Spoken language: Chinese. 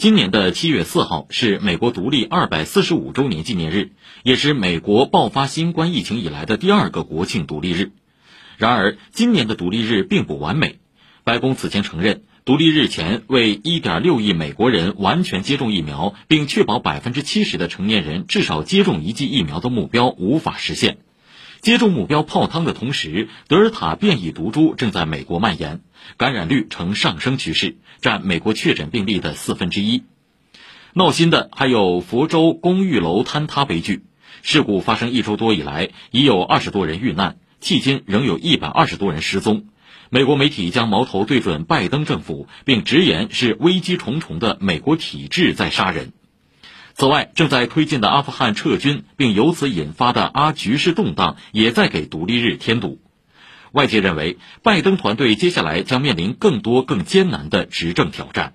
今年的七月四号是美国独立二百四十五周年纪念日，也是美国爆发新冠疫情以来的第二个国庆独立日。然而，今年的独立日并不完美。白宫此前承认，独立日前为一点六亿美国人完全接种疫苗，并确保百分之七十的成年人至少接种一剂疫苗的目标无法实现。接种目标泡汤的同时，德尔塔变异毒株正在美国蔓延，感染率呈上升趋势，占美国确诊病例的四分之一。闹心的还有佛州公寓楼坍塌悲剧，事故发生一周多以来，已有二十多人遇难，迄今仍有一百二十多人失踪。美国媒体将矛头对准拜登政府，并直言是危机重重的美国体制在杀人。此外，正在推进的阿富汗撤军，并由此引发的阿局势动荡，也在给独立日添堵。外界认为，拜登团队接下来将面临更多更艰难的执政挑战。